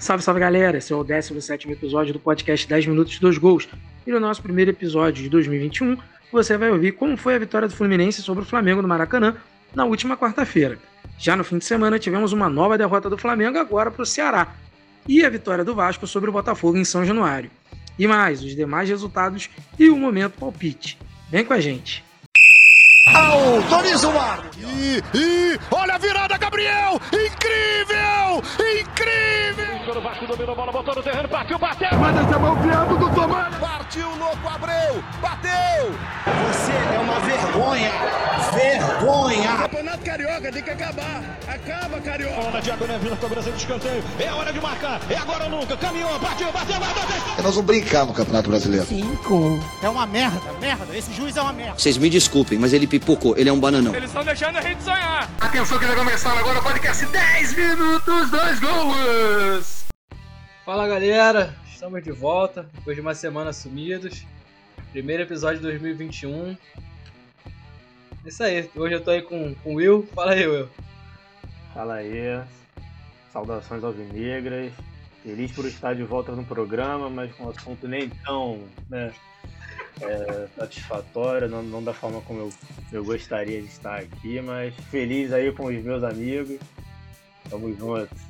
Salve, salve galera! Esse é o 17 episódio do podcast 10 Minutos 2 Gols. E no nosso primeiro episódio de 2021, você vai ouvir como foi a vitória do Fluminense sobre o Flamengo no Maracanã na última quarta-feira. Já no fim de semana, tivemos uma nova derrota do Flamengo agora para o Ceará. E a vitória do Vasco sobre o Botafogo em São Januário. E mais, os demais resultados e o momento palpite. Vem com a gente! Autoriza o ar! E, e olha a virada, Gabriel! Incrível! O Vasco dominou a bola, botou no terreno, partiu, bateu! Manda essa mão piando do Tomás! Partiu, louco, Abreu! Bateu! Você é uma vergonha! Vergonha! Campeonato Carioca tem que acabar! Acaba, Carioca! Bola diagonal, Vila, cobrança de escanteio. É hora de marcar! É agora ou nunca! Caminhou, partiu, bateu, bateu! Nós vamos brincar no Campeonato Brasileiro. Cinco. É uma merda, merda. Esse juiz é uma merda. Vocês me desculpem, mas ele pipocou. Ele é um bananão. Eles estão deixando a gente sonhar! Atenção que vai começar agora o podcast 10 minutos, dois gols! Fala galera, estamos de volta depois de uma semana sumidos. Primeiro episódio de 2021. É Isso aí, hoje eu tô aí com, com o Will. Fala aí, Will. Fala aí, saudações alvinegras. Feliz por estar de volta no programa, mas com um assunto nem tão né, é, satisfatório, não, não da forma como eu, eu gostaria de estar aqui, mas feliz aí com os meus amigos. Tamo junto.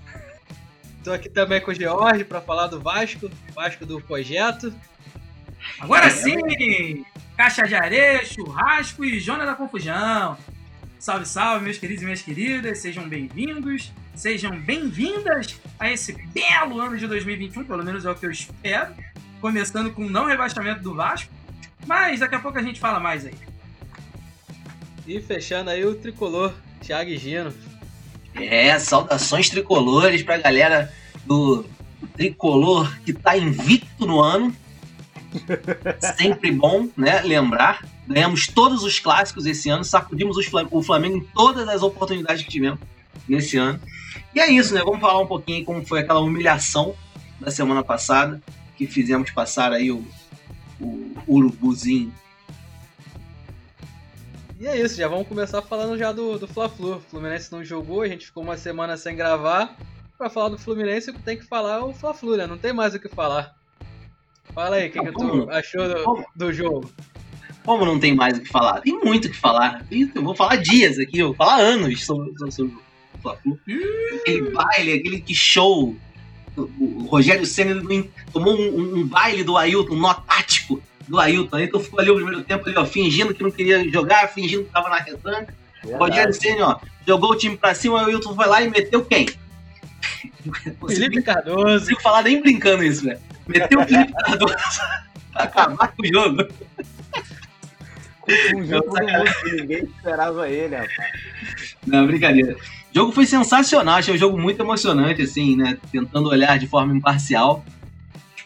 Tô aqui também com o George para falar do Vasco, Vasco do projeto. Agora sim! Caixa de areia, churrasco e Jona da Confusão. Salve, salve, meus queridos e minhas queridas, sejam bem-vindos, sejam bem-vindas a esse belo ano de 2021, pelo menos é o que eu espero. Começando com o não rebaixamento do Vasco, mas daqui a pouco a gente fala mais aí. E fechando aí o tricolor, Thiago e Gino. É, saudações tricolores pra galera do tricolor que tá invicto no ano. Sempre bom, né? Lembrar. Ganhamos todos os clássicos esse ano, sacudimos os Flam- o Flamengo em todas as oportunidades que tivemos nesse ano. E é isso, né? Vamos falar um pouquinho como foi aquela humilhação da semana passada, que fizemos passar aí o, o urubuzinho. E é isso, já vamos começar falando já do, do Fla-Flu. O Fluminense não jogou, a gente ficou uma semana sem gravar. Pra falar do Fluminense, tem que falar o Fla-Flu, né? Não tem mais o que falar. Fala aí, o que, que tu achou do, do jogo? Como não tem mais o que falar? Tem muito o que falar. Eu vou falar dias aqui, eu vou falar anos sobre, sobre, o Fla-Flu. Aquele baile, aquele que show. O, Rogério Senna tomou um, um- baile do Ailton, nó tático do Ailton. Ailton ficou ali o primeiro tempo ali, ó, fingindo que não queria jogar, fingindo que tava na retranca. O Rogério Senna, ó, jogou o time pra cima, o Ailton foi lá e meteu quem? Felipe Cardoso. Não consigo falar nem brincando isso, velho. Meteu o Felipe Cardoso pra acabar com o jogo. Todo mundo que ninguém esperava ele, rapaz. Não, brincadeira. O jogo foi sensacional, achei o jogo muito emocionante, assim, né? Tentando olhar de forma imparcial.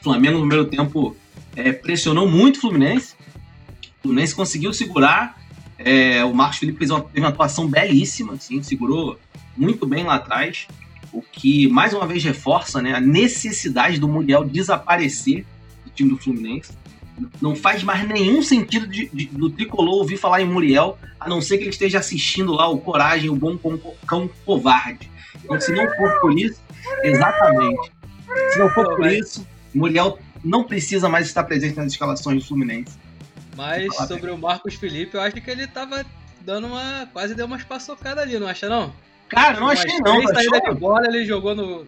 O Flamengo, no primeiro tempo, é, pressionou muito o Fluminense. O Fluminense conseguiu segurar. É, o Marcos Felipe fez uma, teve uma atuação belíssima, assim, segurou muito bem lá atrás. O que, mais uma vez, reforça né, a necessidade do Muriel desaparecer do time do Fluminense. Não faz mais nenhum sentido de- de- do tricolor ouvir falar em Muriel, a não ser que ele esteja assistindo lá o Coragem, o Bom Cão, Cão Covarde. Então, se não for por isso, exatamente. Se não for por isso, Muriel não precisa mais estar presente nas escalações do Fluminense. Mas sobre o Marcos Felipe, eu acho que ele tava dando uma. quase deu umas paçocadas ali, não acha não? Cara, não achei não, três saídas achou? de bola, ele jogou no.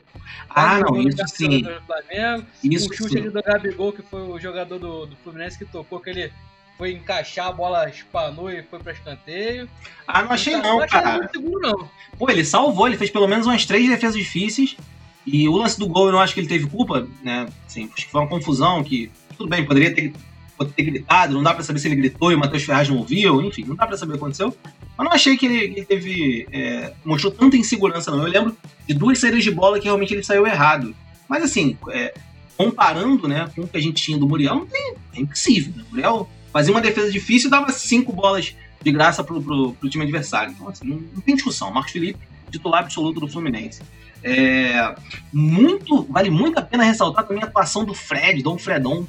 Ah, não, isso sim. Flamengo. Isso o chute ali do Gabigol, que foi o jogador do, do Fluminense que tocou, que ele foi encaixar, a bola espanou e foi pra escanteio. Ah, não achei Então, não, achei cara. seguro, não. Pô, ele salvou, ele fez pelo menos umas três defesas difíceis. E o lance do gol eu não acho que ele teve culpa, né? Assim, acho que foi uma confusão que. Tudo bem, poderia ter, ter gritado, não dá pra saber se ele gritou e o Matheus Ferraz não ouviu, enfim, não dá pra saber o que aconteceu. Mas não achei que ele, ele teve. é, mostrou tanta insegurança, não. Eu lembro de duas saídas de bola que realmente ele saiu errado. Mas assim, é, comparando né, com o que a gente tinha do Muriel, não tem, é impossível. Né? O Muriel fazia uma defesa difícil e dava cinco bolas de graça pro, pro, pro time adversário. Então, assim, não, não tem discussão. Marcos Felipe, titular absoluto do Fluminense. É, muito, vale muito a pena ressaltar também a atuação do Fred, Dom Fredon,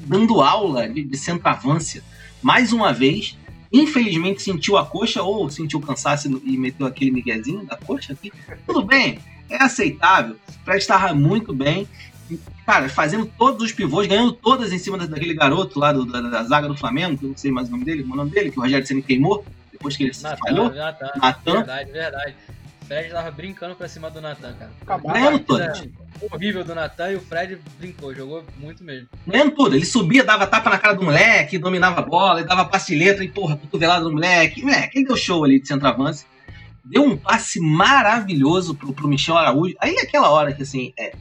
dando aula de, de centroavância. Mais uma vez, infelizmente sentiu a coxa ou sentiu cansaço e meteu aquele miguezinho da coxa aqui. Tudo bem, é aceitável. Fred estava muito bem. Cara, fazendo todos os pivôs, ganhando todas em cima daquele garoto lá do, da, da, zaga do Flamengo, que eu não sei mais o nome dele, o nome dele, que o Rogério Senna queimou, depois que ele Natan, falhou. Natan, Natan. Verdade, verdade. O Fred tava brincando pra cima do Natan, cara. Todas. Horrível do Natan e o Fred brincou, jogou muito mesmo. Ganhando tudo. Ele subia, dava tapa na cara do moleque, dominava a bola, ele dava passe de letra e, porra, cotovelada do moleque. Moleque, ele deu show ali de centroavance. Deu um passe maravilhoso pro, pro Michel Araújo. Aí é aquela hora que, assim, é,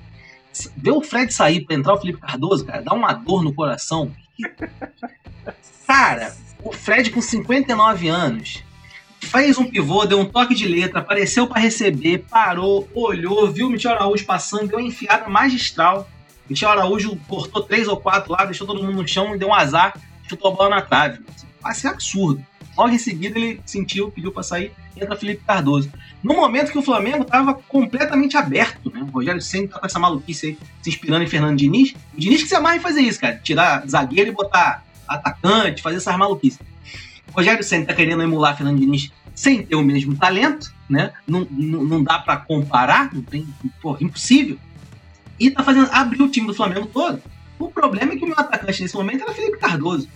ver o Fred sair pra entrar o Felipe Cardoso, cara, dá uma dor no coração. Cara, o Fred com 59 anos fez um pivô, deu um toque de letra, apareceu para receber, parou, olhou, viu o Michel Araújo passando, deu uma enfiada magistral. Michel Araújo cortou três ou quatro lá, deixou todo mundo no chão e deu um azar, chutou a bola na trave. Passe absurdo. Logo em seguida ele sentiu, pediu para sair, entra Felipe Cardoso. No momento que o Flamengo estava completamente aberto, né? O Rogério sempre tá com essa maluquice aí, se inspirando em Fernando Diniz. O Diniz que se amarra em fazer isso, cara. Tirar zagueiro e botar atacante, fazer essas maluquices. O Rogério Senna tá querendo emular Fernando Diniz sem ter o mesmo talento, né? Não, não, não dá para comparar, não tem, pô, impossível. E tá fazendo abrir o time do Flamengo todo. O problema é que o meu atacante nesse momento era Felipe Cardoso.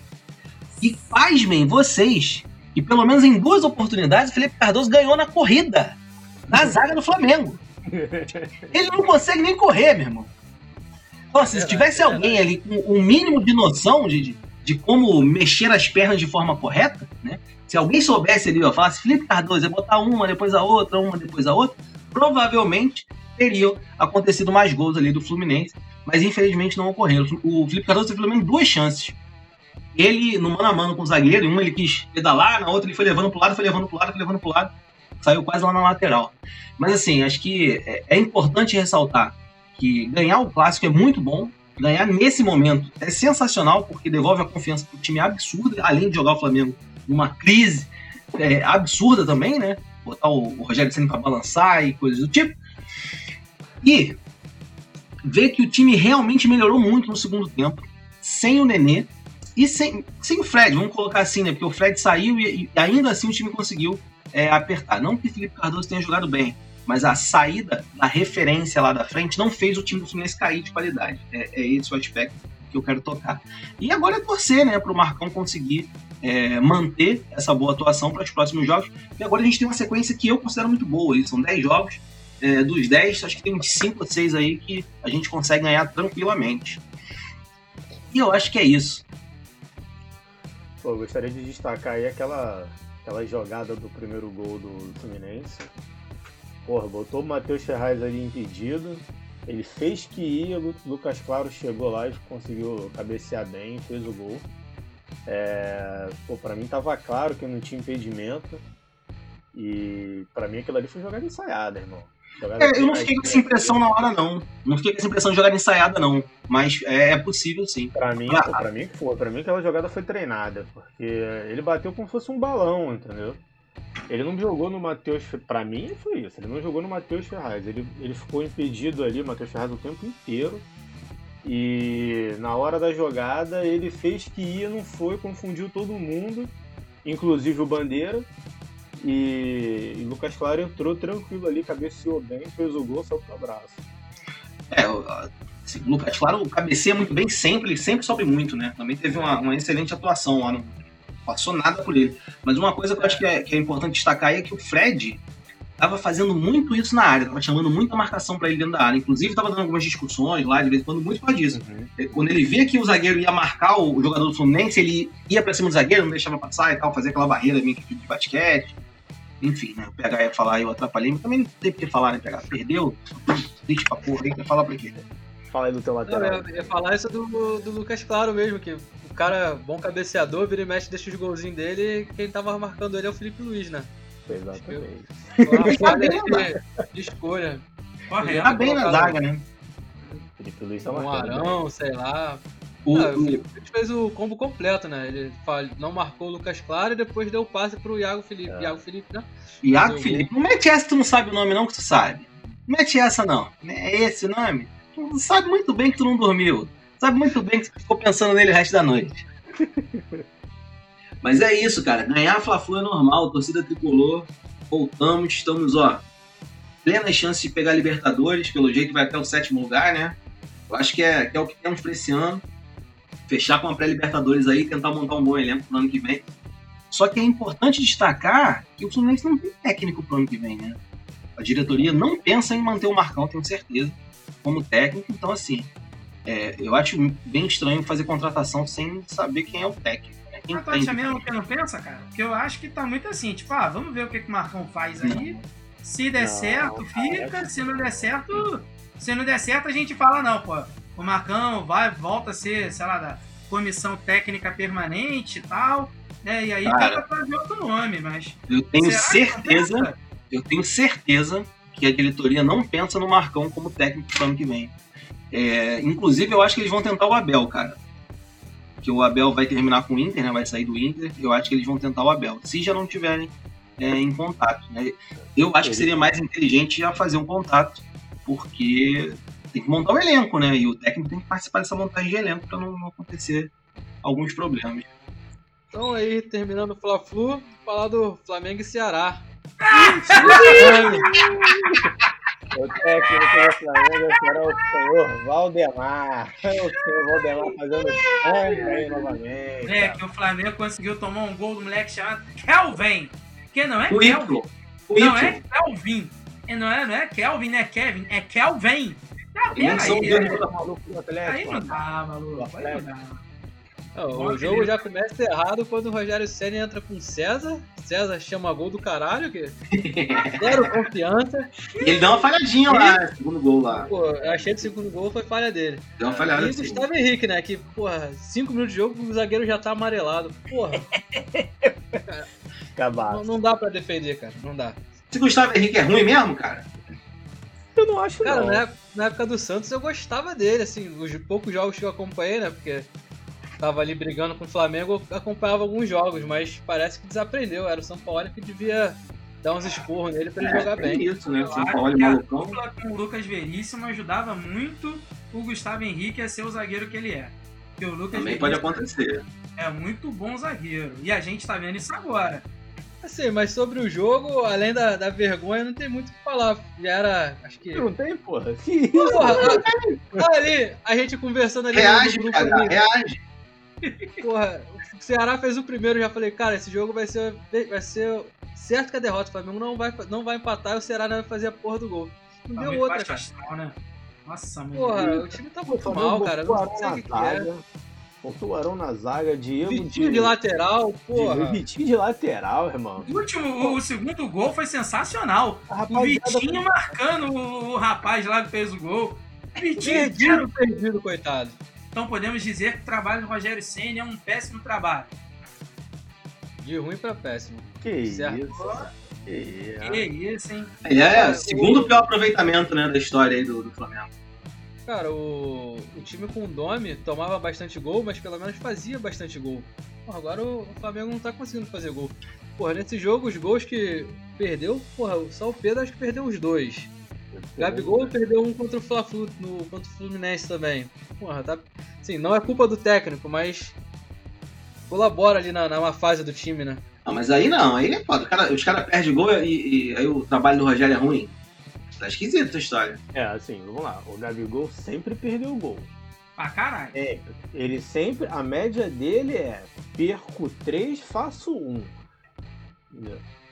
E pasmem vocês, que pelo menos em duas oportunidades o Felipe Cardoso ganhou na corrida, na zaga do Flamengo. Ele não consegue nem correr, meu irmão. Nossa, se tivesse alguém ali com o um mínimo de noção de, de, como mexer as pernas de forma correta, né? Se alguém soubesse ali, ó, falasse Felipe Cardoso, ia botar uma, depois a outra, uma, depois a outra, provavelmente teriam acontecido mais gols ali do Fluminense, mas infelizmente não ocorreram. O Felipe Cardoso teve pelo menos duas chances. Ele, no mano a mano com o zagueiro, em uma ele quis pedalar, na outra ele foi levando pro lado, foi levando pro lado, foi levando pro lado, saiu quase lá na lateral. Mas assim, acho que é, é importante ressaltar que ganhar o clássico é muito bom, ganhar nesse momento é sensacional, porque devolve a confiança pro time absurda, além de jogar o Flamengo numa crise é, absurda também, né? Botar o, o Rogério Senna pra balançar e coisas do tipo. E ver que o time realmente melhorou muito no segundo tempo, sem o Nenê e sem, sem o Fred, vamos colocar assim, né? Porque o Fred saiu e, e ainda assim o time conseguiu é, apertar. Não que o Felipe Cardoso tenha jogado bem, mas a saída da referência lá da frente não fez o time do Fluminense cair de qualidade. É, é esse o aspecto que eu quero tocar. E agora é torcer, né, para o Marcão conseguir é, manter essa boa atuação para os próximos jogos. E agora a gente tem uma sequência que eu considero muito boa. São 10 jogos. É, dos 10, acho que tem uns 5 ou 6 aí que a gente consegue ganhar tranquilamente. E eu acho que é isso. Pô, eu gostaria de destacar aí aquela, aquela jogada do primeiro gol do Fluminense. Porra, botou o Matheus Ferraz ali impedido. Ele fez que ia, o Lucas Claro chegou lá e conseguiu cabecear bem, fez o gol. É, pô, pra mim tava claro que não tinha impedimento. E pra mim aquilo ali foi jogada ensaiada, irmão. Jogada É, eu não fiquei com essa impressão na hora, não. Não fiquei com essa impressão de jogada ensaiada, não. Mas é, é possível, sim. Pra mim, Ah. pô, pra mim foi. Pra mim aquela jogada foi treinada. Porque ele bateu como se fosse um balão, entendeu? Ele não jogou no Matheus. Pra mim foi isso. Ele não jogou no Matheus Ferraz. Ele, ele ficou impedido ali, o Matheus Ferraz, o tempo inteiro. E na hora da jogada ele fez que ia, não foi, confundiu todo mundo, inclusive o Bandeira. E, e Lucas Claro entrou tranquilo ali, cabeceou bem, fez o gol, saiu pro abraço. É, o assim, Lucas Claro cabeceia muito bem sempre, sempre sobe muito, né? Também teve uma, uma excelente atuação lá, não passou nada por ele. Mas uma coisa que eu acho que é, que é importante destacar aí é que o Fred tava fazendo muito isso na área, tava chamando muita marcação para ele dentro da área. Inclusive, tava dando algumas discussões lá, de vez em quando, muito por disso. Quando ele via que o zagueiro ia marcar o jogador do Fluminense, ele ia pra cima do zagueiro, não deixava passar e tal, fazia aquela barreira meio que de basquete. Enfim, né? O PH ia falar, eu atrapalhei, mas também não tem por que falar, né, PH? Perdeu? Triste pra porra aí, quer falar pra quê? Fala aí do teu Não, lateral. eu ia falar isso do, do Lucas Claro mesmo, que o cara, bom cabeceador, vira e mexe, deixa os golzinhos dele e quem tava marcando ele é o Felipe Luiz, né? Exatamente. Uma falha bem, de, escolha. Correto. Tá bem na zaga, né? Felipe Luiz tá Um marcando bem. Arão, sei lá. O, Ah, o Felipe Luiz fez o combo completo, né? Ele não marcou o Lucas Claro e depois deu o passe pro Iago Felipe. É. Iago Felipe, né? Iago eu Felipe. Não mete essa, tu não sabe o nome não que tu sabe. Não mete essa não. É esse o nome? Tu sabe muito bem que tu não dormiu. Sabe muito bem que tu ficou pensando nele o resto da noite. Mas é isso, cara. Ganhar Fla-Flu é normal. Torcida tricolor. Voltamos. Estamos, ó. plenas chances de pegar Libertadores, pelo jeito vai até o sétimo lugar, né? Eu acho que é, que é o que temos para esse ano. Fechar com a pré-Libertadores aí, tentar montar um bom elenco pro ano que vem. Só que é importante destacar que o Fluminense não tem técnico pro ano que vem, né? A diretoria não pensa em manter o Marcão, tenho certeza, como técnico. Então, assim, é, eu acho bem estranho fazer contratação sem saber quem é o técnico. Né? Quem Mas tu acha mesmo que não pensa, cara? Porque eu acho que tá muito assim, tipo, ah, vamos ver o que, que o Marcão faz aí. Se der Não, certo, cara. fica. Se não der certo, se não der certo, a gente fala, não, pô. O Marcão vai, volta a ser, sei lá, da comissão técnica permanente e tal. Né? E aí Cara. tenta fazer outro nome, mas. Eu tenho não certeza, eu tenho certeza que a diretoria não pensa no Marcão como técnico pro ano que vem. É, inclusive, eu acho que eles vão tentar o Abel, cara. Que o Abel vai terminar com o Inter, né? Vai sair do Inter. Eu acho que eles vão tentar o Abel. Se já não tiverem é, em contato, né? Eu acho que seria mais inteligente já fazer um contato, porque tem que montar o elenco, né? E o técnico tem que participar dessa montagem de elenco para não, não acontecer alguns problemas. Então aí, terminando o Fla-Flu, falar do Flamengo e Ceará. O técnico do Flamengo será o senhor Valdemar. O senhor Valdemar fazendo sangue aí novamente. É, que o Flamengo conseguiu tomar um gol do moleque chamado Kelvin. Que não é O Kelvin. O Não é Kelvin. E Não é, não é Kelvin, não é Kevin, é Kelvin. Ah, E nem são peraí, dois é. Tá do Atlético? Aí não dá, maluco. Aí não dá. Não, o jogo já começa errado quando o Rogério Senna entra com César. César chama gol do caralho, que zero confiança. E ele deu uma falhadinha lá, né? segundo gol lá. Pô, eu achei que o segundo gol foi falha dele. Deu uma falhada E assim. Gustavo Henrique, né? Que, porra, 5 minutos de jogo o zagueiro já tá amarelado. Porra, Cabaço. não, não dá pra defender, cara. Não dá. Esse Gustavo Henrique é ruim mesmo, cara? Eu não acho Cara, não. na época, na época do Santos eu gostava dele, assim, os poucos jogos que eu acompanhei, né? Porque tava ali brigando com o Flamengo, acompanhava alguns jogos, mas parece que desaprendeu. Era o São Paulo que devia dar uns esporros nele pra ele jogar é bem. isso, né? Eu São Paulo que a dupla com o Lucas Veríssimo ajudava muito o Gustavo Henrique a ser o zagueiro que ele é. Porque o Lucas Também pode Veríssimo acontecer. é muito bom zagueiro. E a gente tá vendo isso agora. Assim, mas sobre o jogo, além da, da vergonha, não tem muito o que falar. Já era, acho que... Não tem, porra. Que isso? Porra, ali, a gente conversando ali Reage, no grupo cara, ali, reage. Porra, o Ceará fez o primeiro, já falei, cara, esse jogo vai ser, vai ser certo que a derrota. O Flamengo não vai, não vai empatar e o Ceará não vai fazer a porra do gol. Não Tá deu outra, cara. astral, né? Nossa, mano. Porra, o time tá muito mal, cara. Não sei o na que, que é. Botou o Arão na zaga, Diego Vitinho de lateral, de- porra. Vitinho de lateral, irmão. O último, o, o segundo gol foi sensacional. O Vitinho marcando o, o rapaz lá que fez o gol. Vitinho, Perdido, perdido, coitado. Então podemos dizer que o trabalho do Rogério Senna é um péssimo trabalho. De ruim pra péssimo. Que Certo. isso. Que isso. Que isso, hein? Ele é o segundo pior aproveitamento né, da história aí do, do Flamengo. Cara, o, o time com o Domi tomava bastante gol, mas pelo menos fazia bastante gol. Porra, agora o, o Flamengo não tá conseguindo fazer gol. Porra, nesse jogo, os gols que perdeu, porra, só o Pedro acho que perdeu os dois. Gabigol perdeu um contra o Fla-Flu, no- contra o Fluminense também. Porra, tá. Sim, não é culpa do técnico, mas colabora ali na, na fase do time, né? Não, mas aí não, aí é foda. Cara- os caras perdem gol e, e aí o trabalho do Rogério é ruim. Tá esquisito essa história. É, assim, vamos lá. O Gabigol sempre perdeu o gol. Pra caralho. É, ele sempre. A média dele é perco 3, faço 1.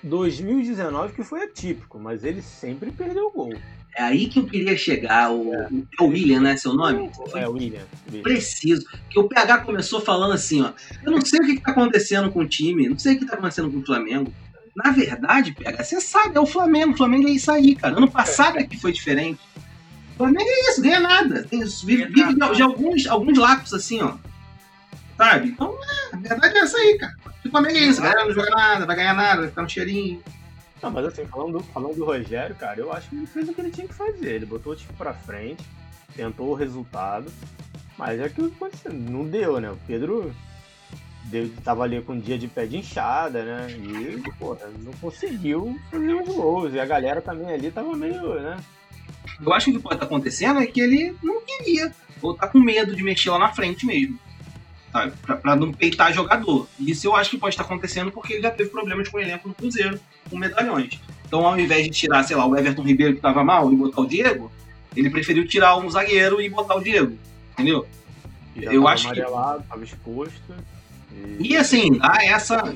2019 que foi atípico, mas ele sempre perdeu o gol. É aí que eu queria chegar. O, é o William, né? Seu nome? É, William. William. Preciso. Que o PH começou falando assim, ó. Eu não sei o que, que tá acontecendo com o time, não sei o que tá acontecendo com o Flamengo. Na verdade, PH, você sabe, é o Flamengo. O Flamengo é isso aí, cara. Ano passado é que foi diferente. O Flamengo é isso, ganha nada. Tem, vive vive de, de alguns, alguns lapsos assim, ó. Sabe? Então, é, a verdade é essa aí, cara. O Flamengo é isso, a galera não joga nada, vai ganhar nada, vai ficar no cheirinho. Não, mas assim, falando do, falando do Rogério, cara, eu acho que ele fez o que ele tinha que fazer. Ele botou o time pra frente, tentou o resultado, mas é que não deu, né? O Pedro deu, tava ali com um dia de pé de inchada, né? E, porra, não conseguiu fazer os gols. E a galera também ali tava meio, né? Eu acho que o que pode estar acontecendo é que ele não queria, ou tá com medo de mexer lá na frente mesmo. Sabe? Pra, pra não peitar jogador. Isso eu acho que pode estar acontecendo porque ele já teve problemas com o elenco no Cruzeiro, com medalhões. Então, ao invés de tirar, sei lá, o Everton Ribeiro que tava mal e botar o Diego, ele preferiu tirar um zagueiro e botar o Diego. Entendeu? Já Eu tava acho que- tava exposto. E assim, dá essa.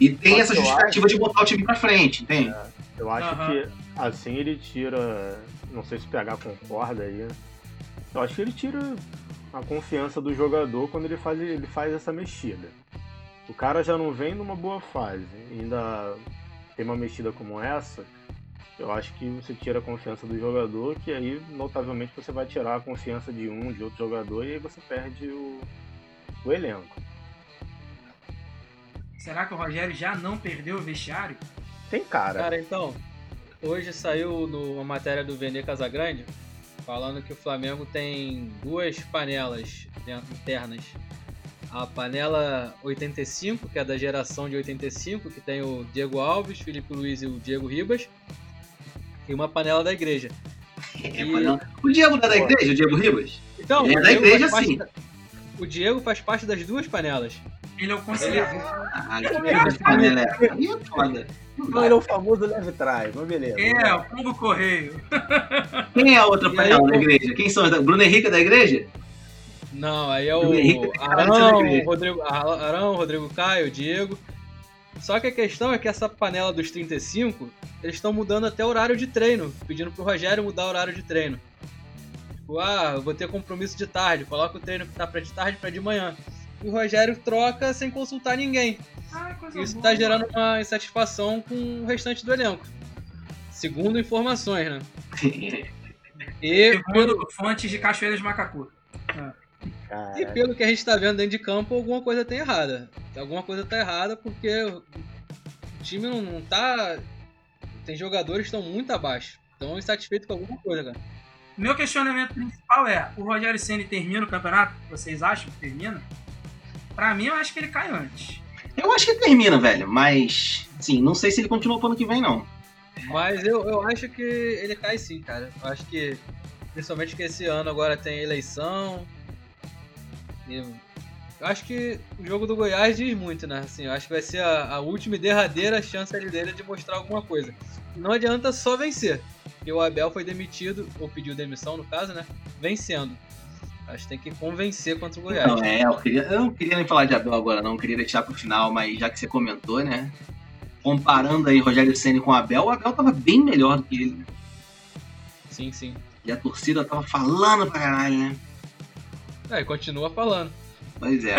E tem Só essa justificativa acho- de botar o time pra frente, entende? Eu acho Aham. que assim ele tira. Não sei se o PH concorda aí. Eu acho que ele tira a confiança do jogador quando ele faz, ele faz essa mexida. O cara já não vem numa boa fase. Ainda tem uma mexida como essa. Eu acho que você tira a confiança do jogador, que aí, notavelmente, você vai tirar a confiança de um, de outro jogador, e aí você perde o, o elenco. Será que o Rogério já não perdeu o vestiário? Tem cara. Cara, então, hoje saiu no- uma matéria do Vene Casagrande falando que o Flamengo tem duas panelas internas. A panela 85, que é da geração de 85, que tem o Diego Alves, Felipe Luiz e o Diego Ribas. E uma panela da igreja. É, não- O Diego não é da igreja, o Diego Ribas? Então, é da igreja, sim. da- O Diego faz parte das duas panelas. Ele é o conselheiro. É é foda. Não, ele é o famoso leve trás, mas beleza. É, o Pombo Correio. Quem é a outra panela da igreja? Quem são? as da- Bruno Henrique é da igreja? Não, aí é O da Arão. Rodrigo, Arão, Rodrigo Caio, Diego. Só que a questão é que essa panela dos 35, eles estão mudando até o horário de treino, pedindo pro Rogério mudar o horário de treino. Tipo, ah, eu vou ter compromisso de tarde, coloca o treino que tá pra de tarde pra de manhã. E o Rogério troca sem consultar ninguém. Ah, coisa Isso boa. tá gerando uma insatisfação com o restante do elenco. Segundo informações, né? E pelo, Segundo fontes de Cachoeiras de Macacu. Cara, E pelo que a gente tá vendo dentro de campo, alguma coisa tem errada. Alguma coisa tá errada porque o time não, não tá. Tem jogadores que estão muito abaixo. Estão insatisfeitos com alguma coisa, cara. Meu questionamento principal é: o Rogério Ceni termina o campeonato? Vocês acham que termina? Pra mim, eu acho que ele cai antes. Eu acho que termina, velho, mas. Sim, não sei se ele continua pro ano que vem, não. Mas eu, eu acho que ele cai sim, cara. Eu acho que. Principalmente que esse ano agora tem eleição. E eu acho que o jogo do Goiás diz muito, né? Assim, eu acho que vai ser a, a última e derradeira chance ali dele de mostrar alguma coisa. Não adianta só vencer. Porque o Abel foi demitido, ou pediu demissão no caso, né? Vencendo. Acho que tem que convencer contra o Goiás. Não, é, eu, queria, eu não queria nem falar de Abel agora, não. Queria deixar pro final, mas já que você comentou, né? Comparando aí Rogério Senna com o Abel, o Abel tava bem melhor do que ele. Sim, sim. E a torcida tava falando pra caralho, né? É, e continua falando. Pois é.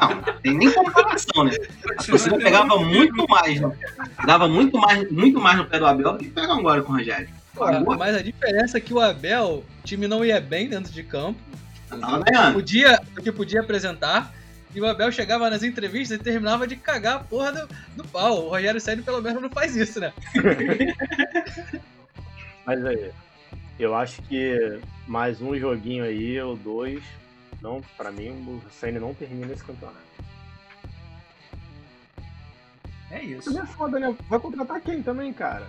Não, não tem nem comparação, né? A torcida pegava muito mais, né? Dava muito mais, muito mais no pé do Abel do que pega agora com o Rogério. Mas a diferença é que o Abel, o time não ia bem dentro de campo. Tava ganhando. Podia, o que podia apresentar. E o Abel chegava nas entrevistas e terminava de cagar a porra do, do pau. O Rogério Senna pelo menos não faz isso, né? Mas aí, eu acho que mais um joguinho aí, ou dois, não, pra mim o Senna não termina esse campeonato. É isso. Isso é foda, né? Vai contratar quem também, cara?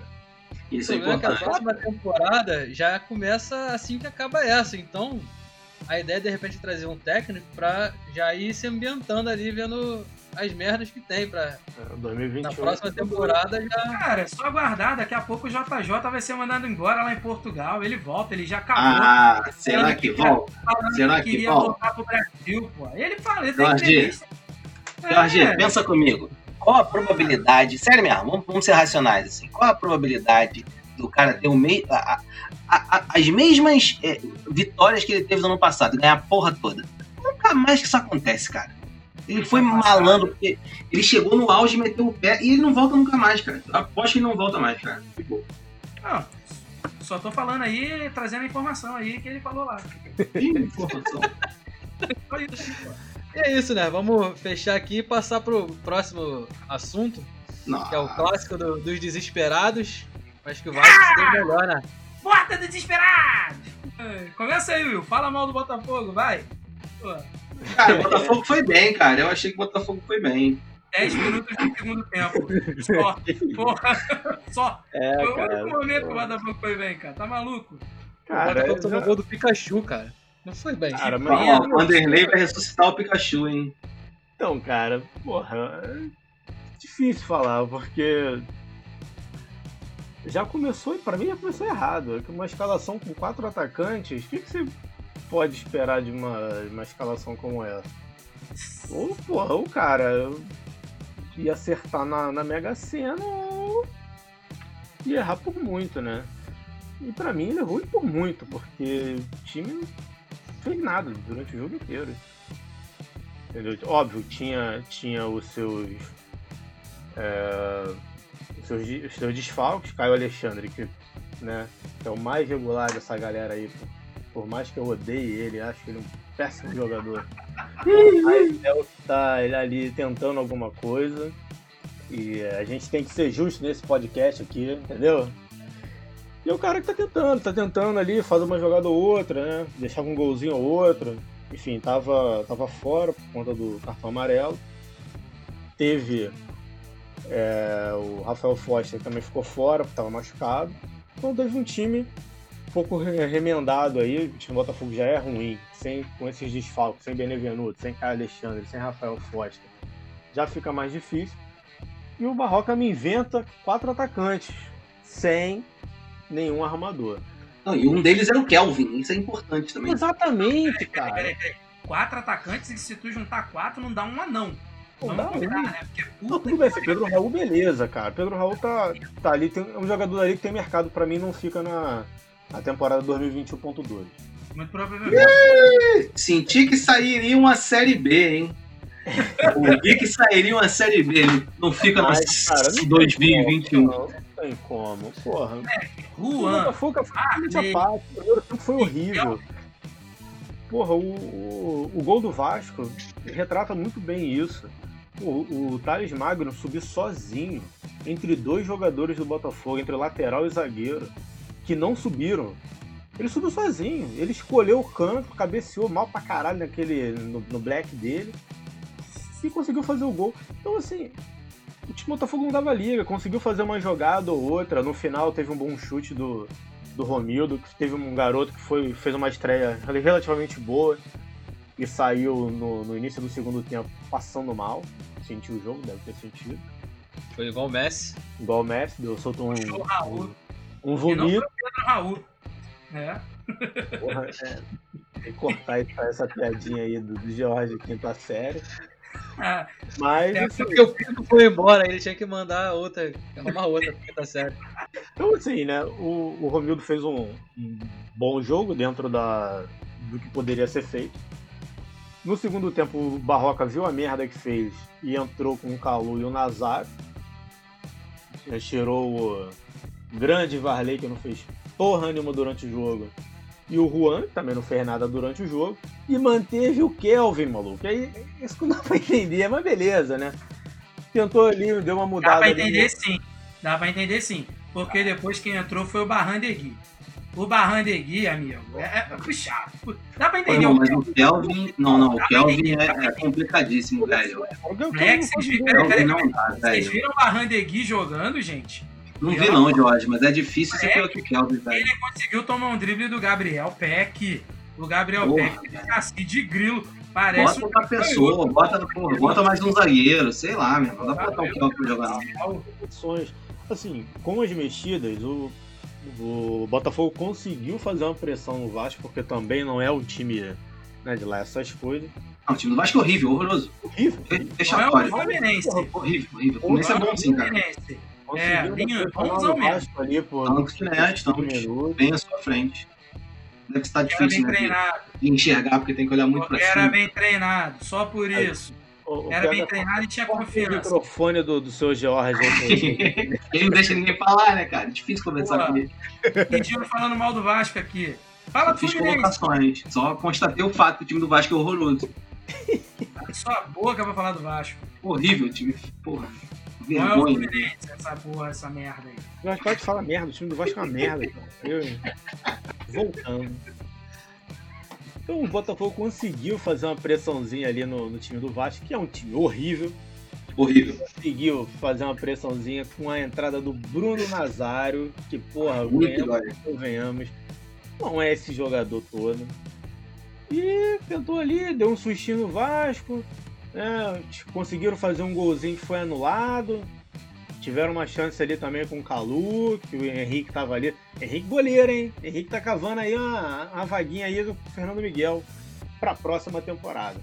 Isso é é que a importante. próxima temporada já começa assim que acaba essa. Então, a ideia é de repente trazer um técnico pra já ir se ambientando ali, vendo as merdas que tem. Pra, É, 2021. na próxima temporada já. Cara, é só aguardar. Daqui a pouco o JJ vai ser mandado embora lá em Portugal. Ele volta, ele já acabou. Ah, será que volta? será que que queria volta? voltar pro Brasil, pô. Ele fala, ele tem Jorge. Jorge, É. pensa comigo. Qual a probabilidade, sério mesmo, vamos, vamos ser racionais assim, qual a probabilidade do cara ter o mei, a- a- a- as mesmas é, vitórias que ele teve no ano passado, ganhar a porra toda? Nunca mais que isso acontece, cara. Ele foi malandro, porque ele chegou no auge, meteu o pé e ele não volta nunca mais, cara. Eu aposto que ele não volta mais, cara. Tipo, Não, só tô falando aí, trazendo a informação aí que ele falou lá. que informação. Só isso, pô. E é isso, né? Vamos fechar aqui e passar pro próximo assunto, Não. que é o clássico do- dos desesperados. Acho que o Vasco deu melhor, né? Porta do desesperado! É, Começa aí, Will. Fala mal do Botafogo, vai. Pô, Cara, o Botafogo foi bem, cara. Eu achei que o Botafogo foi bem. 10 minutos do segundo tempo. Só. Porra. Só. É, Foi o cara. único momento que o Botafogo foi bem, cara. Tá maluco? o Cara, Botafogo tomou já- gol do Pikachu, cara. Não foi bem. Cara, mas- Ó, o Vanderlei vai ressuscitar o Pikachu, hein? Então, cara, porra, é difícil falar, porque já começou, pra mim já começou errado. É uma escalação com quatro atacantes, o que, que você pode esperar de uma, uma escalação como essa? Ou, porra, o cara ia acertar na, na Mega Sena ou ia errar por muito, né? E pra mim ele errou e por muito, porque o time não fez nada durante o jogo inteiro. Entendeu? Óbvio, tinha, tinha os seus. É, seus os seus desfalques, Caio Alexandre, que, né, que é o mais regular dessa galera aí. Por, mais que eu odeie ele, acho ele um péssimo jogador. É o que tá ele ali tentando alguma coisa. E a gente tem que ser justo nesse podcast aqui, entendeu? E é o cara que tá tentando, tá tentando ali fazer uma jogada ou outra, né? Deixar um golzinho ou outro. Enfim, tava, tava fora por conta do cartão amarelo. Teve é, o Rafael Foster também ficou fora, porque tava machucado. Então teve um time um pouco remendado aí. O time do Botafogo já é ruim, sem, com esses desfalques, sem Benevenuto, sem Caio Alexandre, sem Rafael Foster. Já fica mais difícil. E o Barroca me inventa quatro atacantes, sem nenhum armador. Não, e um deles era o Kelvin, isso é importante também. Exatamente, cara. Quatro atacantes e se tu juntar quatro não dá um anão. Não um. né? Porque Não, tudo bem, Pedro Raul, beleza, cara. Pedro Raul tá, tá ali, tem é um jogador ali que tem mercado pra mim, não fica na, na temporada 2021.2. muito provavelmente. Senti que sairia uma série B, hein? Ouvi que sairia uma série B. Não fica Mas, cara, não tem 2021. Não, não tem como, porra. O Juan, o primeiro tempo foi horrível. Porra, o, o, o gol do Vasco retrata muito bem isso. O, o Thales Magno subiu sozinho entre dois jogadores do Botafogo, entre lateral e zagueiro, que não subiram. Ele subiu sozinho. Ele escolheu o canto, cabeceou mal pra caralho naquele, no, no black dele e conseguiu fazer o gol. Então, assim, o time do Botafogo não dava liga, conseguiu fazer uma jogada ou outra. No final teve um bom chute do, do Romildo, que teve um garoto que foi, fez uma estreia relativamente boa e saiu no, no início do segundo tempo passando mal. Sentiu o jogo, deve ter sentido. Foi igual o Messi. Igual o Messi, deu, soltou um, o Raul. um E não foi vomito. o Pedro Raul. É. Porra, é, tem que cortar essa, essa piadinha aí do, do George quinta série. Ah, Mas, É, assim, Porque o Pico foi embora, ele tinha que mandar outra, uma outra, porque tá certo. Então, assim, né? O, o Romildo fez um, um bom jogo dentro da, do que poderia ser feito. No segundo tempo, o Barroca viu a merda que fez e entrou com o Calu e o Nazário. Já tirou o grande Varley, que não fez porra nenhuma durante o jogo. E o Juan, que também não fez nada durante o jogo. E manteve o Kelvin, maluco. Aí, isso que não dá pra entender, mas beleza, né? Tentou ali, deu uma mudada dá pra ali. entender sim. Dá pra entender sim. Porque depois quem entrou foi o Barrandegui. O Barrandegui, amigo, é, é puxado. Dá pra entender Não, o mas o Kelvin. Não, não, o Kelvin é, é complicadíssimo, velho. Né, que vocês viram, Kelvin peraí, não vocês viram o Barrandegui jogando, gente? Não vi não, Jorge, mas é difícil ser É. pior que o Kelvin, velho. Ele conseguiu tomar um drible do Gabriel Peck. O Gabriel Porra. Peck fica assim de grilo. Parece Bota outra pessoa, bota, porra, bota mais um zagueiro, sei lá, meu. Não dá pra botar o Kelvin pra jogar, não. opções. Assim, com as mexidas, o, o Botafogo conseguiu fazer uma pressão no Vasco, porque também não é um time né, de lá essas coisas. Não, o time do Vasco é horrível, horroroso. Horrível. Não é o. Fluminense. Horrível, horrível. O Fluminense é bom o sim, cara. É, vamos o ao mesmo. Ali que, né, estamos bem à sua frente. Deve estar Era difícil, né, de- enxergar, porque tem que olhar muito pra Era cima. bem treinado, só por isso. O- o Era bem treinado e tinha Corta o confiança. microfone do, do seu George. Ele não deixa ninguém falar, né, cara? Difícil conversar com ele. Pedindo falando mal do Vasco aqui. Fala Eu do fiz Fluminense. colocações. Só constatei o fato que o time do Vasco é horroroso. Abre Sua boca pra falar do Vasco. Horrível o time. Porra. Não é o Vergonha. Fluminense, essa porra, essa merda aí. Vasco pode falar merda, o time do Vasco é uma merda. Cara. Eu- Voltando. Então o Botafogo conseguiu fazer uma pressãozinha ali no, no time do Vasco, que é um time horrível. Horrível. Conseguiu fazer uma pressãozinha com a entrada do Bruno Nazário, que porra, venhamos, não é esse jogador todo. E tentou ali, deu um sustinho no Vasco, né, conseguiram fazer um golzinho que foi anulado. Tiveram uma chance ali também com o Calu, que o Henrique tava ali. Henrique goleiro, hein? Henrique tá cavando aí uma, uma vaguinha aí do Fernando Miguel pra próxima temporada.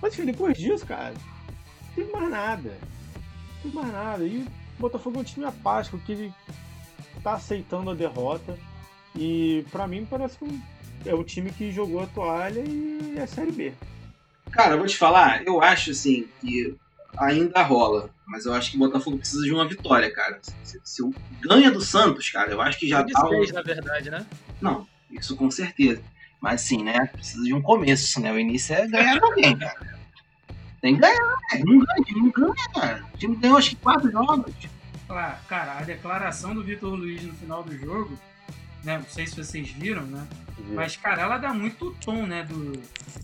Mas enfim, depois disso, cara, não teve mais nada. Não teve mais nada. E o Botafogo é um time apático que tá aceitando a derrota. E pra mim parece que é um time que jogou a toalha e é Série B. Cara, eu vou te falar, eu acho assim que ainda rola, mas eu acho que o Botafogo precisa de uma vitória, cara. Se, se o ganha do Santos, cara, eu acho que já seis, Um... na verdade, né? Não, isso com certeza. Mas assim, né? Precisa de um começo, né? O início é ganhar alguém, cara. Tem que ganhar, né? Não ganha, não ganha, cara. O time ganhou acho que quatro jogos. Claro, Cara, a declaração do Vitor Luiz no final do jogo, né? Não sei se vocês viram, né? Mas, cara, ela dá muito tom, né? Do,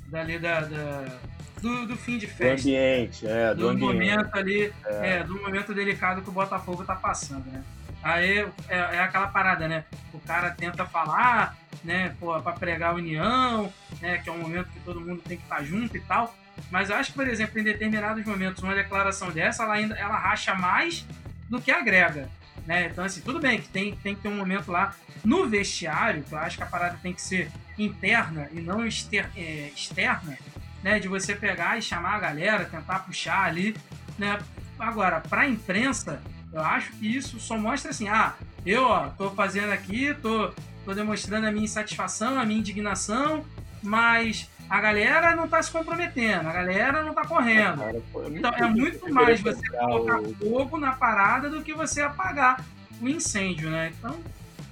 dali da, da- do, do fim de Do festa. ambiente, é, do, do ambiente. momento ali, É. é, do momento delicado que o Botafogo tá passando, né? Aí é, é aquela parada, né? O cara tenta falar, né, pô, pra pregar a união, né, que é um momento que todo mundo tem que estar junto e tal. Mas eu acho que, por exemplo, em determinados momentos, uma declaração dessa, ela ainda ela racha mais do que agrega. Né? Então, assim, tudo bem que tem, tem que ter um momento lá no vestiário, que eu acho que a parada tem que ser interna e não exter, é, externa, né? De você pegar e chamar a galera, tentar puxar ali, né? Agora, pra imprensa, eu acho que isso só mostra assim, ah, eu, ó, tô fazendo aqui, tô, tô demonstrando a minha insatisfação, a minha indignação, mas a galera não tá se comprometendo, a galera não tá correndo. Cara, pô, Então é muito mais você colocar o- fogo na parada do que você apagar o incêndio, né? Então,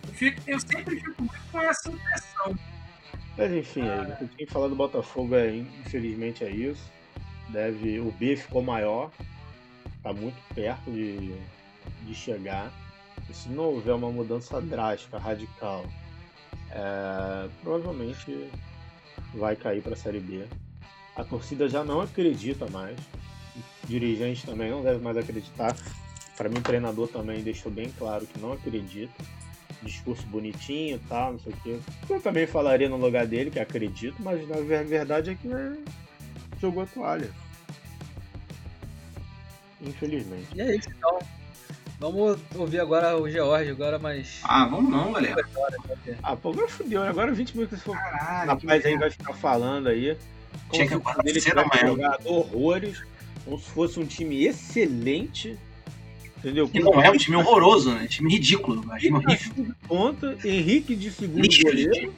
eu, fico- eu sempre fico muito com essa impressão. Mas enfim, é, o que tinha que falar do Botafogo é, infelizmente é isso. Deve, o B ficou maior, tá muito perto de, de chegar. E se não houver uma mudança drástica, radical, é, provavelmente vai cair para a Série B. A torcida já não acredita mais. O dirigente também não deve mais acreditar. Para mim, o treinador também deixou bem claro que não acredita. Discurso bonitinho e tal, não sei o quê. Eu também falaria no lugar dele que acredito, mas na ver- verdade é que é, jogou a toalha. Infelizmente. E é isso, então. Vamos ouvir agora o George, agora mais. Ah, vamos não, galera. Ah, pô, agora fudeu, né? Agora 20 minutos for. Caralho, Rapaz que aí vai ficar falando aí. Como Tinha que se o dele né? tivesse jogado horrores, como se fosse um time excelente. Entendeu? E não é um time horroroso, né? Time ridículo, um time horrível. Ponta, Henrique de segundo Lixo de goleiro.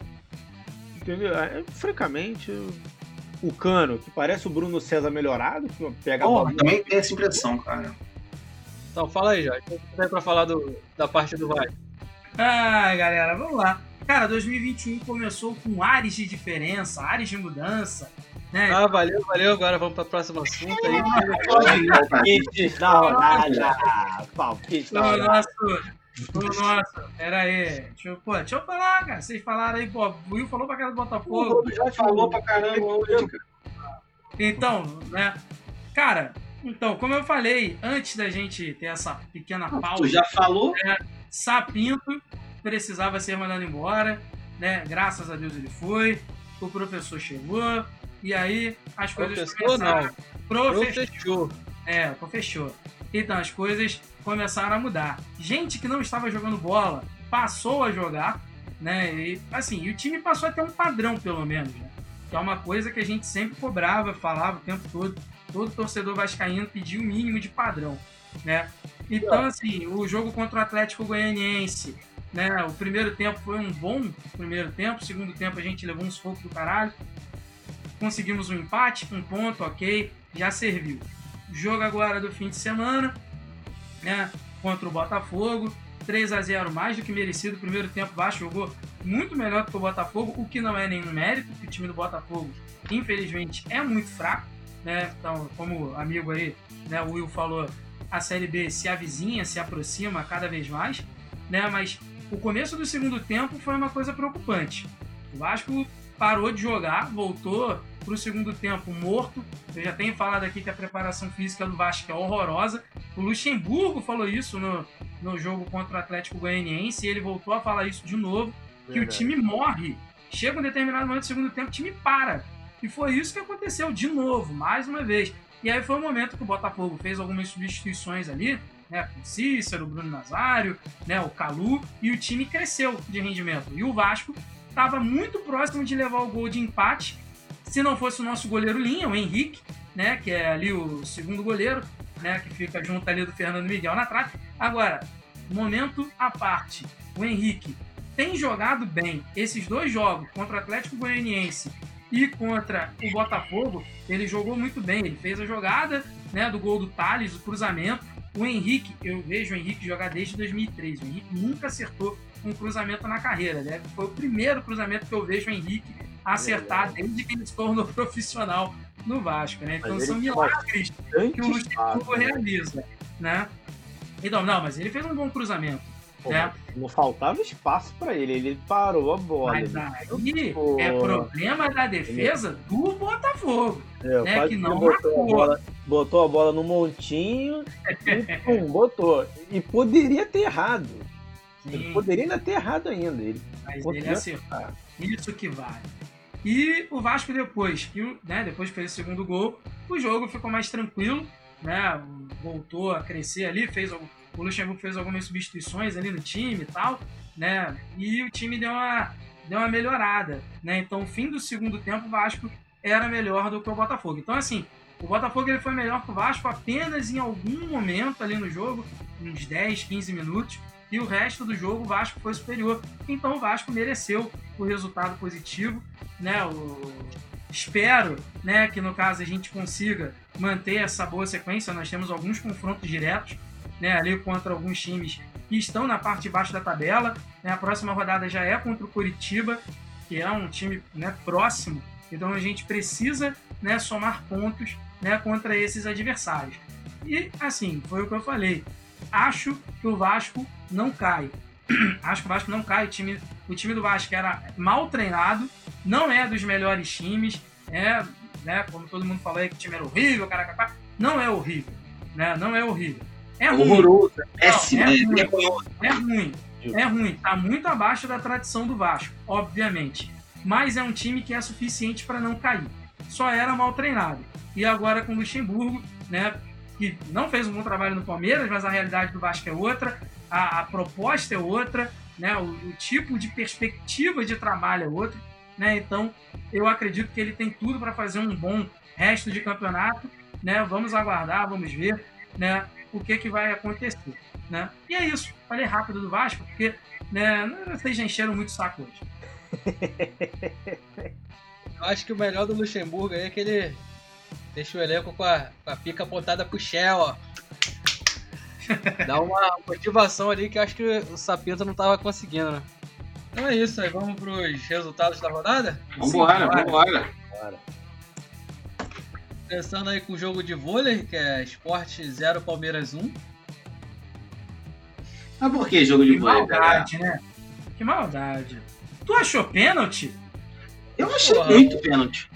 Entendeu? É, francamente, o Cano, que parece o Bruno César melhorado, que pega a Porra, bola. também tem essa impressão, cara. Então fala aí, Jorge. O que pra falar do, da parte do Vasco? Ai, galera, vamos lá. Cara, 2021 começou com ares de diferença, ares de mudança, né? Ah, valeu, valeu. Agora vamos pra próximo assunto aí. Palpites da rodada! Palpites da O rodada! nosso, o nosso, pera aí. Deixa eu, pô, deixa eu falar, cara. Vocês falaram aí, pô, o Will falou pra cara do Botafogo. já falou pra caramba hoje, cara. Então, né? Cara, então, como eu falei, antes da gente ter essa pequena pausa, Tu já falou? Sapinto precisava ser mandado embora, né? Graças a Deus ele foi. O professor chegou. E aí as coisas Professor, começaram. não. Professor. Professor. É, fechou. Então as coisas começaram a mudar. Gente que não estava jogando bola passou a jogar, né? E assim, e o time passou a ter um padrão, pelo menos, né? Que é uma coisa que a gente sempre cobrava, falava o tempo todo. Todo torcedor vascaíno pedia o mínimo de padrão, né? Então, assim, o jogo contra o Atlético Goianiense, né? O primeiro tempo foi um bom primeiro tempo, o segundo tempo a gente levou uns focos do caralho. Conseguimos um empate, um ponto, ok, já serviu. Jogo agora do fim de semana, né? Contra o Botafogo. 3 a 0 mais do que merecido. Primeiro tempo o Vasco jogou muito melhor que o Botafogo, o que não é nenhum mérito, porque o time do Botafogo, infelizmente, é muito fraco. Né? Então, como o amigo aí, né, o Will falou, a Série B se avizinha, se aproxima cada vez mais. Né? Mas o começo do segundo tempo foi uma coisa preocupante. O Vasco parou de jogar, voltou para o segundo tempo morto. Eu já tenho falado aqui que a preparação física do Vasco é horrorosa. O Luxemburgo falou isso no, no jogo contra o Atlético Goianiense e ele voltou a falar isso de novo, que Verdade. o time morre. Chega um determinado momento do segundo tempo, o time para. E foi isso que aconteceu de novo, mais uma vez. E aí foi o momento que o Botafogo fez algumas substituições ali, né, com Cícero, Bruno Nazário, né, o Calu, e o time cresceu de rendimento. E o Vasco estava muito próximo de levar o gol de empate, se não fosse o nosso goleiro linha, o Henrique, né, que é ali o segundo goleiro, né, que fica junto ali do Fernando Miguel na trave. Agora, momento à parte, o Henrique tem jogado bem esses dois jogos contra o Atlético Goianiense e contra o Botafogo, ele jogou muito bem. Ele fez a jogada né, do gol do Thales, o cruzamento. O Henrique, eu vejo o Henrique jogar desde 2003. O Henrique nunca acertou um cruzamento na carreira. Né? Foi o primeiro cruzamento que eu vejo o Henrique acertar desde que ele se tornou profissional no Vasco. Né? Então são milagres que o Luxemburgo realiza. Né? Então, não, mas ele fez um bom cruzamento. Pô, né? Não faltava espaço pra ele, ele parou a bola. Mas aí é problema da defesa do Botafogo. É, né? Que não botou, marcou. a bola, botou a bola no montinho e pum, botou. E poderia ter errado. Ele poderia ainda ter errado ainda. Ele Mas ele acertou. acertar. Isso que vale. E o Vasco depois, que, né, depois que fez o segundo gol, o jogo ficou mais tranquilo, né? Voltou a crescer ali, fez o Luxemburgo fez algumas substituições ali no time e tal, né? E o time deu uma deu uma melhorada, né? Então, o fim do segundo tempo, o Vasco era melhor do que o Botafogo. Então, assim, o Botafogo ele foi melhor que o Vasco apenas em algum momento ali no jogo, uns 10, 15 minutos, e o resto do jogo o Vasco foi superior. Então o Vasco mereceu o resultado positivo, né? O... Espero, né, que no caso a gente consiga manter essa boa sequência. Nós temos alguns confrontos diretos, né, ali contra alguns times que estão na parte de baixo da tabela. Né? A próxima rodada já é contra o Curitiba, que é um time né, próximo. Então a gente precisa né, somar pontos né, contra esses adversários. E assim, foi o que eu falei. Acho que o Vasco não cai. Acho que o Vasco não cai. O time, o time do Vasco era mal treinado, não é dos melhores times, é, né, como todo mundo falou aí que o time era horrível, caraca, não é horrível, né? Não é horrível. É ruim. Horroroso, péssimo, é é ruim. vergonhoso. É ruim. É ruim. Tá muito abaixo da tradição do Vasco, obviamente. Mas é um time que é suficiente para não cair. Só era mal treinado. E agora com o Luxemburgo, né? Que não fez um bom trabalho no Palmeiras, mas a realidade do Vasco é outra, a, a proposta é outra, né? O, o tipo de perspectiva de trabalho é outro, né? Então eu acredito que ele tem tudo para fazer um bom resto de campeonato, né? Vamos aguardar, vamos ver, né? O que que vai acontecer, né? E é isso. Falei rápido do Vasco porque, né? Vocês já encheram muito saco hoje. Eu acho que o melhor do Luxemburgo é que ele deixa o elenco com a, com a pica apontada pro Shell, ó. Dá uma motivação ali que eu acho que o Sapinto não tava conseguindo, né? Então é isso, aí vamos pros resultados da rodada? Vambora, Sim, vambora. Começando aí com o jogo de vôlei, que é Sport 0 Palmeiras 1. Mas por que jogo de Que vôlei? cara? maldade, né? Que maldade. Tu achou pênalti? Eu achei Porra. muito pênalti.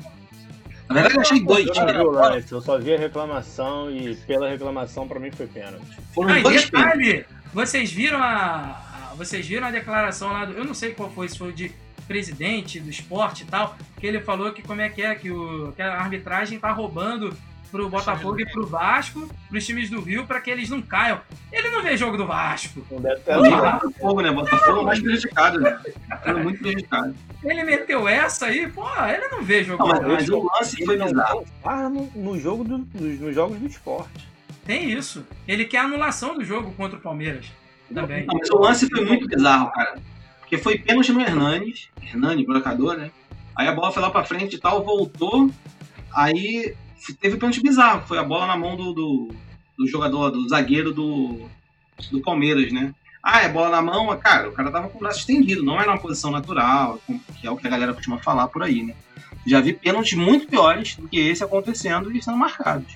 Na verdade, eu achei dois. Eu não vi o lance, eu só vi a reclamação e pela reclamação pra mim foi pênalti. Foram dois detalhe, vocês viram a, a- vocês viram a declaração lá do, eu não sei qual foi, se foi de presidente do esporte e tal, que ele falou que como é que é que, o, que a arbitragem tá roubando pro Botafogo e pro Vasco, pros times do Rio, pra que eles não caiam. Ele não vê jogo do Vasco. Não deve ter azar. Botafogo, né? Botafogo é o mais prejudicado, né? Foi muito prejudicado. Ele meteu essa aí, pô, ele não vê jogo Não, mas, do mas Vasco. o lance Ele foi bizarro. tem VAR no, no jogo do, nos, nos jogos do esporte. Tem isso. Ele quer anulação do jogo contra o Palmeiras. Também. Não, mas o lance foi muito bizarro, cara. Porque foi pênalti no Hernanes, Hernani, brocador, né? Aí a bola foi lá pra frente e tal, voltou. Aí teve um pênalti bizarro. Foi a bola na mão do, do, do jogador, do zagueiro do, do Palmeiras, né? Ah, é bola na mão, cara, o cara tava com o braço estendido, não é numa posição natural, que é o que a galera costuma falar por aí, né? Já vi pênaltis muito piores do que esse acontecendo e sendo marcados.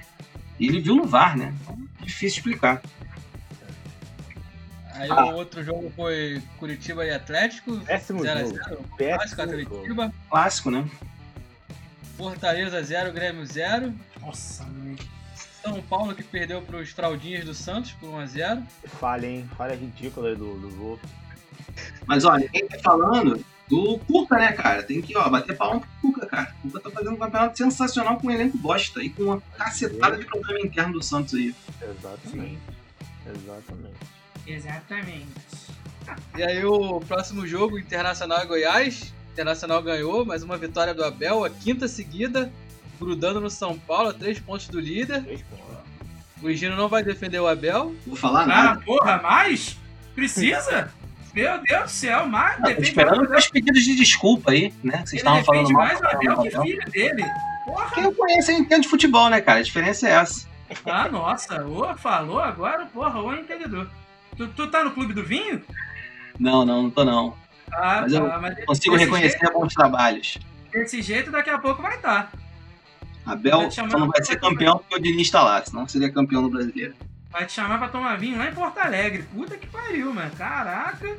E ele viu no VAR, né? Então, difícil explicar. Aí Ah. o outro jogo foi Curitiba e Atlético. Péssimo 0 jogo. 0 Clássico Péssimo jogo. Curitiba. Clássico, né? Fortaleza 0, Grêmio 0. Nossa, mãe. São Paulo que perdeu para os Fraldinhas do Santos por 1x0. Falha, hein? Falha ridícula aí do, do gol. Mas olha, quem tá falando do Cuca, né, cara? Tem que, ó, bater palma pro Cuca, cara. O Cuca tá fazendo um campeonato sensacional com um elenco bosta e com uma cacetada de problema interno do Santos aí. Exatamente. Exatamente. Exatamente. E aí o próximo jogo, Internacional e Goiás. Internacional ganhou, mais uma vitória do Abel, a quinta seguida, grudando no São Paulo, a três pontos do líder. Três pontos. O Higino não vai defender o Abel. Não vou falar Ah, nada. porra, mais? Precisa? Meu Deus do céu, mais? Não, esperando mais os pedidos de desculpa aí, né? que Vocês Ele estavam falando defende mal. mais o Abel que filho dele. Porra. Quem eu conheço, eu entendo de futebol, né, cara? A diferença é essa. Ah, nossa. Ô, falou agora, porra, ô entendedor. Tu, tu tá no clube do vinho? Não, não, não tô não. Ah, Mas eu tá, mas Consigo reconhecer Jeito, bons trabalhos. desse jeito, daqui a pouco vai estar. Abel te chamar só não vai ser campeão porque o Diniz tá lá, senão seria campeão no brasileiro. Vai te chamar pra tomar vinho lá em Porto Alegre. Puta que pariu, mano. Caraca.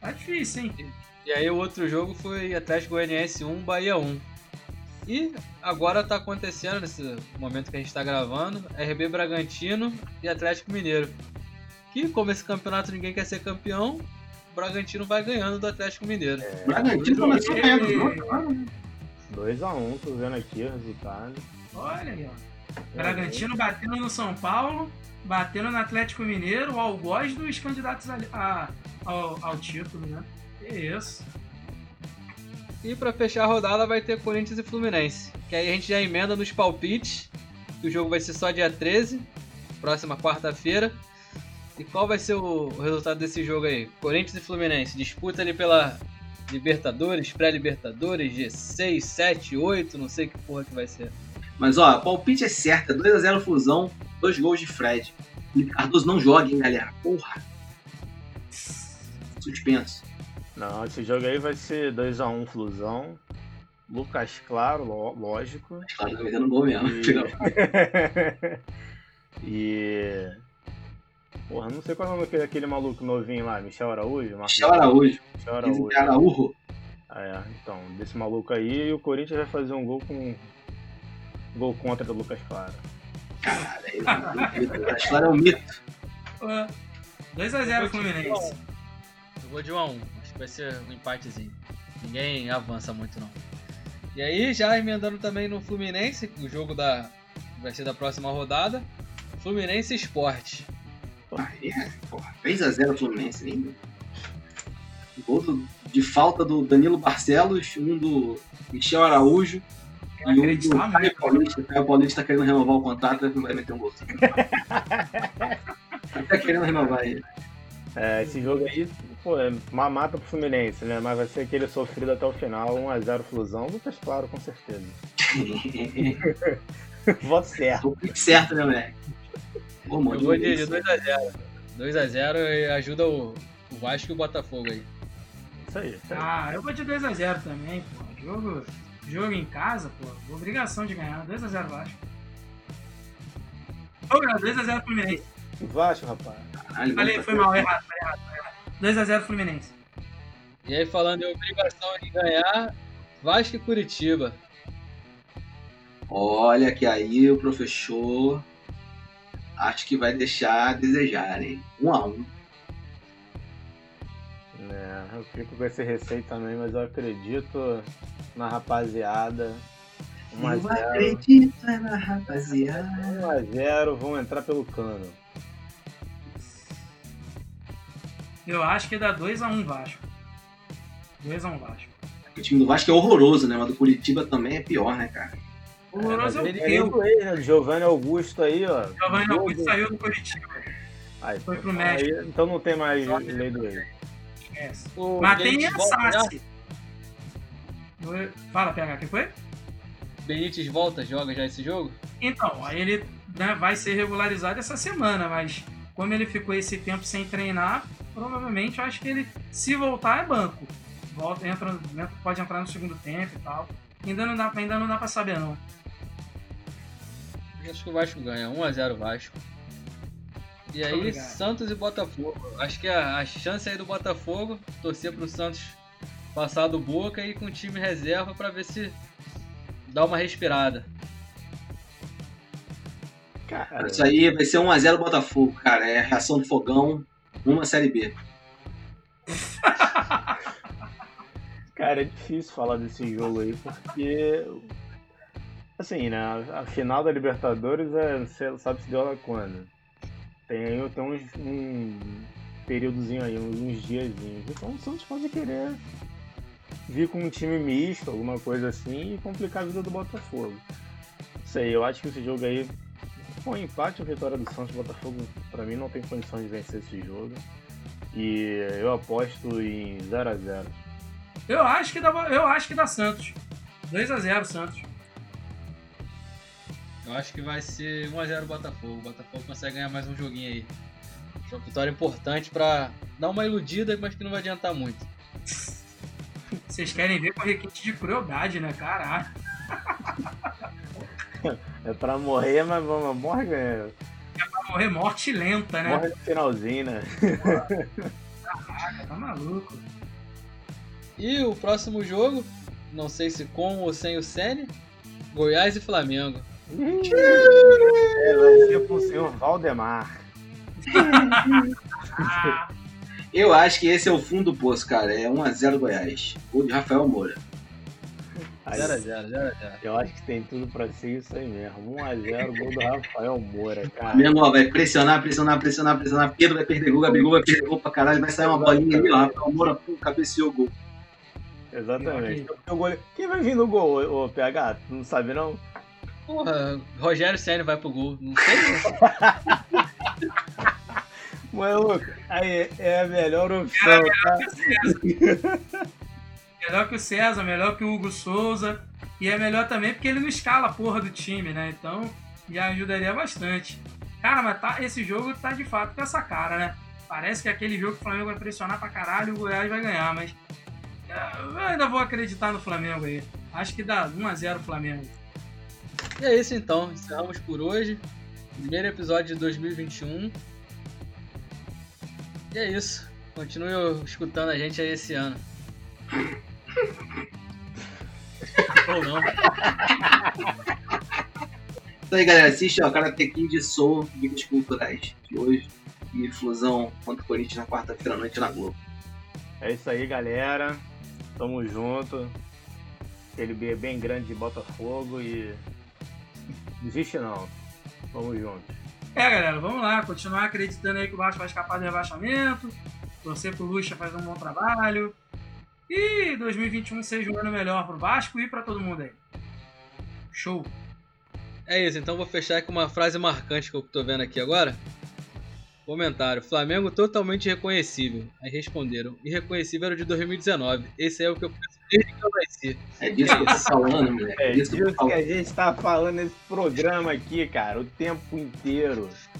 Tá difícil, hein? E aí o outro jogo foi Atlético Goianiense 1, Bahia 1. E agora tá acontecendo, nesse momento que a gente tá gravando, RB Bragantino e Atlético Mineiro. Que como esse campeonato ninguém quer ser campeão, Bragantino vai ganhando do Atlético Mineiro. O Bragantino começou ganhando o jogo. 2x1, tô vendo aqui o resultado. Olha aí, ó. Bragantino batendo no São Paulo, batendo no Atlético Mineiro, o algoz dos candidatos a, a- ao, ao título, né? Que isso. E pra fechar a rodada vai ter Corinthians e Fluminense. Que aí a gente já emenda nos palpites. Que o jogo vai ser só dia 13, próxima quarta-feira. E qual vai ser o, resultado desse jogo aí? Corinthians e Fluminense. Disputa ali pela Libertadores, pré-Libertadores, G6, 7, 8, não sei que porra que vai ser. Mas ó, palpite é certo, é 2x0 Fusão, dois gols de Fred. E Cardoso não joga, hein, galera? Porra. Suspenso. Não, esse jogo aí vai ser 2x1 Flusão. Lucas Claro, lógico. Claro, tá metendo gol mesmo. E... E. Porra, não sei qual é o nome daquele, daquele maluco novinho lá, Michel Araújo? Marcos Michel Araújo. Michel Araújo. Esse Araújo. Ah, é, então, desse maluco aí, e o Corinthians vai fazer um gol com. Gol contra do Lucas Claro. Lucas Claro é um mito. 2x0 Fluminense. Eu vou de 1 a 1 Acho que vai ser um empatezinho. Ninguém avança muito não. E aí, já emendando também no Fluminense, o jogo da vai ser da próxima rodada. Fluminense Esporte. Aí, é, porra, 3x0 Fluminense, lindo. Gol do- de falta do Danilo Barcelos, um do Michel Araújo e um do Caio Paulista. O Caio Paulista tá querendo renovar o contrato, ele não vai meter um gol. tá querendo renovar ele. É, esse jogo aí, pô, é uma mata pro Fluminense, né? Mas vai ser aquele sofrido até o final, 1x0 Flusão. Lucas Claro, com certeza. Voto certo. Tô certo, né, moleque? Eu vou de, de 2x0. 2x0 e ajuda o, o Vasco e o Botafogo aí. Isso aí, isso aí. Ah, eu vou de 2x0 também, pô. Jogo, jogo em casa, pô. Obrigação de ganhar. 2x0 Vasco. Ô, meu, 2x0 Fluminense. Vasco, rapaz. Caralho, Falei, foi mal, errado, foi errado, foi errado. 2x0 Fluminense. E aí, falando em obrigação de ganhar, Vasco e Curitiba. Olha que aí o professor acho que vai deixar a desejar, hein? Um a um. É, eu fico com esse receio também, mas eu acredito na rapaziada. Eu 1x0. acredito na rapaziada. 1x0, vão entrar pelo cano. Eu acho que dá 2x1 Vasco. 2x1 Vasco. O time do Vasco é horroroso, né? Mas do Curitiba também é pior, né, cara? Horroroso é o ele, teu. ele, né? Giovanni Augusto aí, ó. Giovanni Augusto saiu do Curitiba. Aí, foi pro aí, México. então não tem mais lei do ex. Esquece. O Mas tem a? Sassi. Fala, PH, quem foi? Benítez volta, joga já esse jogo? Então, aí ele né, vai ser regularizado essa semana, mas como ele ficou esse tempo sem treinar, provavelmente eu acho que ele, se voltar, é banco. Volta, entra, entra- pode entrar no segundo tempo e tal. Ainda não dá, ainda não dá pra saber, não. Acho que o Vasco ganha, 1x0 Vasco. E aí, Obrigado. Santos e Botafogo. Acho que a, a chance aí do Botafogo, torcer pro Santos passar do Boca e ir com o time reserva pra ver se dá uma respirada. Cara, Isso aí vai ser 1x0 Botafogo, cara. É reação do fogão, uma Série B. cara, é difícil falar desse jogo aí, porque. Assim, né? A final da Libertadores é. Sabe se deu lá quando? Tem, tem uns, um períodozinho aí, uns, uns diazinhos. Então o Santos pode querer vir com um time misto, alguma coisa assim, e complicar a vida do Botafogo. Não sei, eu acho que esse jogo aí, com empate ou vitória do Santos, o Botafogo, pra mim, não tem condições de vencer esse jogo. E eu aposto em 0x0. Eu acho que dá, eu acho que dá Santos. 2x0 Santos. Eu acho que vai ser 1x0 Botafogo. O Botafogo consegue ganhar mais um joguinho aí. Uma vitória importante pra dar uma iludida, mas que não vai adiantar muito. Vocês querem ver com requinte de crueldade, né? Caraca. É pra morrer, mas vamos, morre ganhando. É pra morrer morte lenta, né? Morre no finalzinho, né? Caraca, tá maluco. E o próximo jogo, não sei se com ou sem o Sene, Goiás e Flamengo. É, vai ser pro senhor Valdemar. Eu acho que esse é o fundo do poço, cara. É 1x0 Goiás. Gol de Rafael Moura. 0x0, 0x0. Eu acho que tem tudo pra ser isso aí mesmo. 1x0, gol do Rafael Moura, cara. Mesmo, ó, vai pressionar, pressionar, pressionar, pressionar. Pedro vai perder gol, Gabigol vai perder gol pra caralho. Vai sair uma bolinha ali, ó. Rafael Moura, pum, cabeceou o gol. Exatamente. O gol- Quem vai vir no gol, ô PH? Tu não sabe não? Porra, Rogério Senna vai pro gol. Não sei. Maluco, aí é a melhor opção, tá? Melhor que o César, melhor que o Hugo Souza. E é melhor também porque ele não escala a porra do time, né? Então já ajudaria bastante. Cara, mas tá, esse jogo tá de fato com essa cara, né? Parece que é aquele jogo que o Flamengo vai pressionar pra caralho e o Goiás vai ganhar, mas. é, Eu ainda vou acreditar no Flamengo aí. Acho que dá 1x0 Flamengo. E é isso então, encerramos por hoje. Primeiro episódio de 2021. E é isso. Continue escutando a gente aí esse ano. Ou não. Então aí, galera, assiste, ó, Karate Kid Soul, Dicas Culturais de hoje. E Flusão contra o Corinthians na quarta-feira à noite na Globo. É isso aí, galera. Tamo junto. Aquele B bem grande de Botafogo e. Desiste não. Vamos junto. É, galera, vamos lá. Continuar acreditando aí que o Vasco vai escapar do rebaixamento. Torcer pro Lucha fazer um bom trabalho. E 2021 seja um ano melhor pro Vasco e pra todo mundo aí. Show. É isso, então vou fechar com uma frase marcante que eu tô vendo aqui agora. Comentário: Flamengo totalmente reconhecível. Aí responderam: irreconhecível era o de 2019. Esse é o que eu penso desde que eu nasci. É disso que eu tô falando, moleque. É É disso que eu tô disso que a gente tá falando nesse programa aqui, cara, o tempo inteiro.